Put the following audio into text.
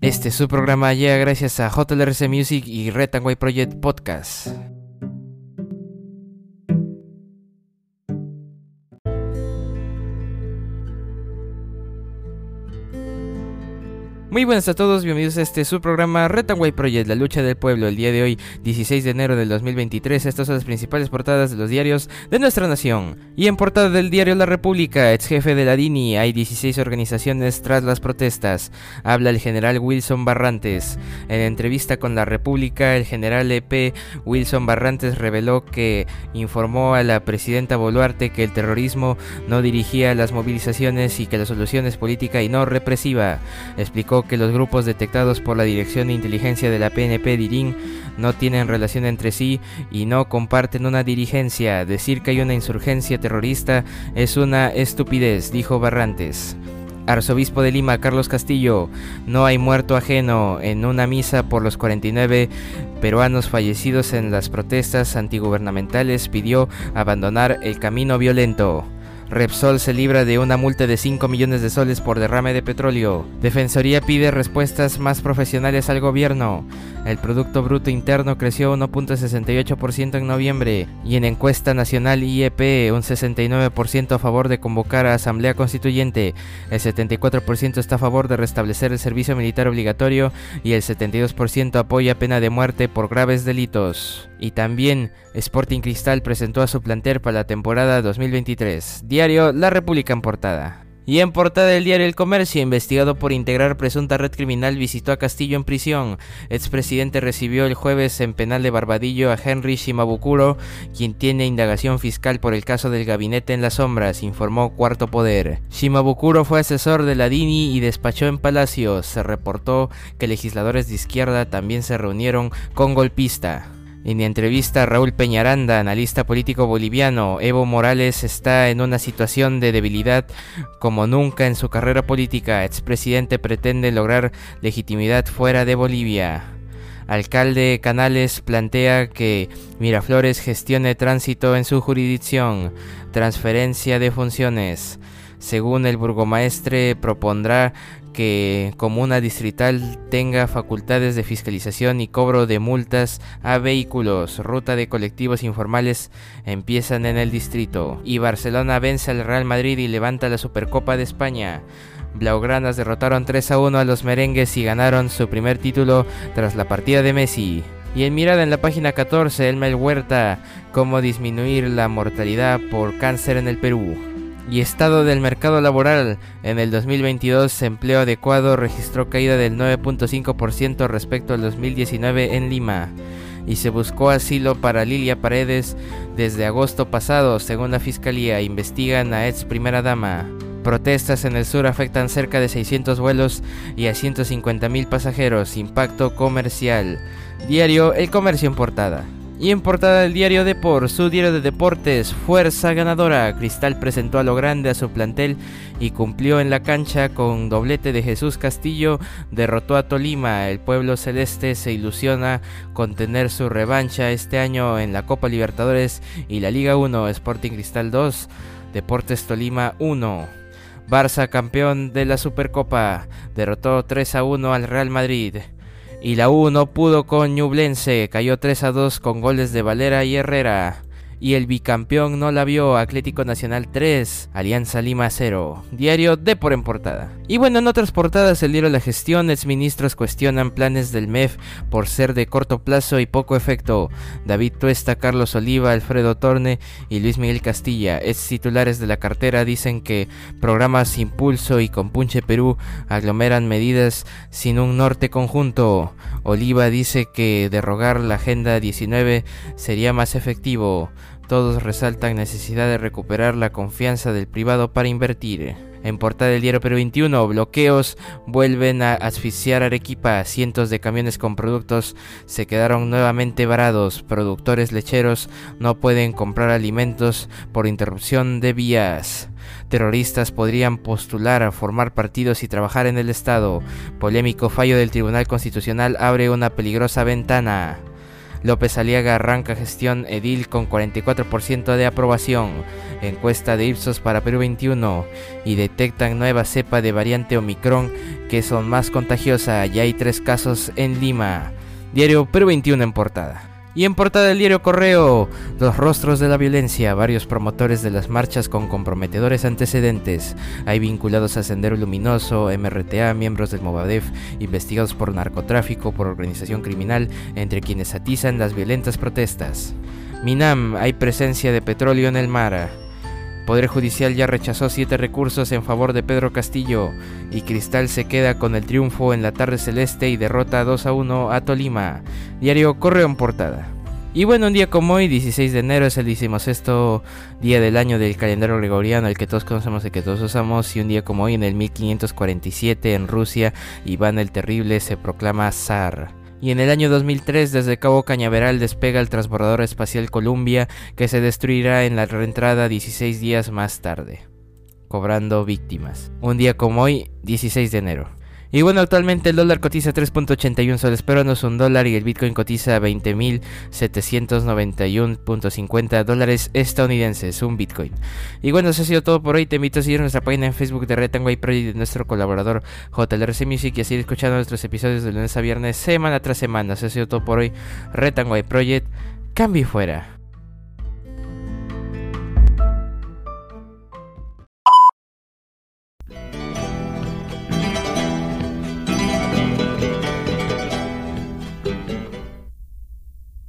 Este su programa llega gracias a JLRC Music y White Project Podcast. Muy buenas a todos, bienvenidos a este su programa White Project, la lucha del pueblo. El día de hoy, 16 de enero del 2023, estas son las principales portadas de los diarios de nuestra nación. Y en portada del diario La República, ex jefe de la DINI, hay 16 organizaciones tras las protestas. Habla el general Wilson Barrantes. En entrevista con La República, el general EP Wilson Barrantes reveló que informó a la presidenta Boluarte que el terrorismo no dirigía las movilizaciones y que la solución es política y no represiva. Explicó que los grupos detectados por la Dirección de Inteligencia de la PNP DIRIN no tienen relación entre sí y no comparten una dirigencia. Decir que hay una insurgencia terrorista es una estupidez, dijo Barrantes. Arzobispo de Lima, Carlos Castillo, no hay muerto ajeno en una misa por los 49 peruanos fallecidos en las protestas antigubernamentales, pidió abandonar el camino violento. Repsol se libra de una multa de 5 millones de soles por derrame de petróleo. Defensoría pide respuestas más profesionales al gobierno. El Producto Bruto Interno creció 1.68% en noviembre y en encuesta nacional IEP un 69% a favor de convocar a Asamblea Constituyente, el 74% está a favor de restablecer el servicio militar obligatorio y el 72% apoya pena de muerte por graves delitos. Y también Sporting Cristal presentó a su plantel para la temporada 2023. Diario La República en portada. Y en portada del diario El Comercio, investigado por integrar presunta red criminal, visitó a Castillo en prisión. Expresidente recibió el jueves en penal de Barbadillo a Henry Shimabukuro, quien tiene indagación fiscal por el caso del gabinete en las sombras, informó Cuarto Poder. Shimabukuro fue asesor de la DINI y despachó en Palacio. Se reportó que legisladores de izquierda también se reunieron con golpista. En entrevista a Raúl Peñaranda, analista político boliviano, Evo Morales está en una situación de debilidad como nunca en su carrera política. Expresidente pretende lograr legitimidad fuera de Bolivia. Alcalde Canales plantea que Miraflores gestione tránsito en su jurisdicción. Transferencia de funciones. Según el burgomaestre, propondrá que Comuna Distrital tenga facultades de fiscalización y cobro de multas a vehículos. Ruta de colectivos informales empiezan en el distrito. Y Barcelona vence al Real Madrid y levanta la Supercopa de España. Blaugranas derrotaron 3 a 1 a los merengues y ganaron su primer título tras la partida de Messi. Y en mirada en la página 14, Elmel Huerta, cómo disminuir la mortalidad por cáncer en el Perú y estado del mercado laboral. En el 2022, empleo adecuado registró caída del 9.5% respecto al 2019 en Lima. Y se buscó asilo para Lilia Paredes desde agosto pasado, según la fiscalía. Investigan a ex primera dama. Protestas en el sur afectan cerca de 600 vuelos y a 150 mil pasajeros. Impacto comercial. Diario El Comercio en portada. Y en portada del diario Depor, su diario de deportes, fuerza ganadora. Cristal presentó a lo grande a su plantel y cumplió en la cancha con doblete de Jesús Castillo, derrotó a Tolima. El pueblo celeste se ilusiona con tener su revancha este año en la Copa Libertadores y la Liga 1, Sporting Cristal 2, Deportes Tolima 1. Barça campeón de la Supercopa, derrotó 3 a 1 al Real Madrid. Y la U no pudo con Ñublense, cayó 3 a 2 con goles de Valera y Herrera y el bicampeón no la vio Atlético Nacional 3, Alianza Lima 0. Diario de por en portada. Y bueno, en otras portadas el diario La Gestión, exministros cuestionan planes del MEF por ser de corto plazo y poco efecto. David Tuesta, Carlos Oliva, Alfredo Torne y Luis Miguel Castilla, ex titulares de la cartera, dicen que programas Impulso y Compunche Perú aglomeran medidas sin un norte conjunto. Oliva dice que derrogar la Agenda 19 sería más efectivo. Todos resaltan necesidad de recuperar la confianza del privado para invertir. En portada del diario Perú 21, bloqueos vuelven a asfixiar Arequipa. Cientos de camiones con productos se quedaron nuevamente varados. Productores lecheros no pueden comprar alimentos por interrupción de vías. Terroristas podrían postular a formar partidos y trabajar en el Estado. Polémico fallo del Tribunal Constitucional abre una peligrosa ventana. López Aliaga arranca gestión edil con 44% de aprobación. Encuesta de Ipsos para Perú 21 y detectan nueva cepa de variante Omicron que son más contagiosa. Ya hay tres casos en Lima. Diario Perú 21 en portada. Y en portada del diario Correo, los rostros de la violencia, varios promotores de las marchas con comprometedores antecedentes. Hay vinculados a Sendero Luminoso, MRTA, miembros del Movadef, investigados por narcotráfico, por organización criminal, entre quienes atizan las violentas protestas. Minam, hay presencia de petróleo en el mar. Poder Judicial ya rechazó siete recursos en favor de Pedro Castillo y Cristal se queda con el triunfo en la tarde celeste y derrota 2 a 1 a Tolima. Diario Correo en portada. Y bueno, un día como hoy, 16 de enero, es el esto día del año del calendario gregoriano, el que todos conocemos y que todos usamos. Y un día como hoy, en el 1547, en Rusia, Iván el Terrible se proclama zar. Y en el año 2003 desde Cabo Cañaveral despega el transbordador espacial Columbia que se destruirá en la reentrada 16 días más tarde, cobrando víctimas. Un día como hoy, 16 de enero. Y bueno, actualmente el dólar cotiza 3.81 soles peruanos, un dólar y el Bitcoin cotiza 20.791.50 dólares estadounidenses, un Bitcoin. Y bueno, eso ha sido todo por hoy. Te invito a seguir nuestra página en Facebook de Retangway Project de nuestro colaborador JLRC Music y a seguir escuchando nuestros episodios de lunes a viernes, semana tras semana. Eso ha sido todo por hoy. Retangway Project, cambio fuera.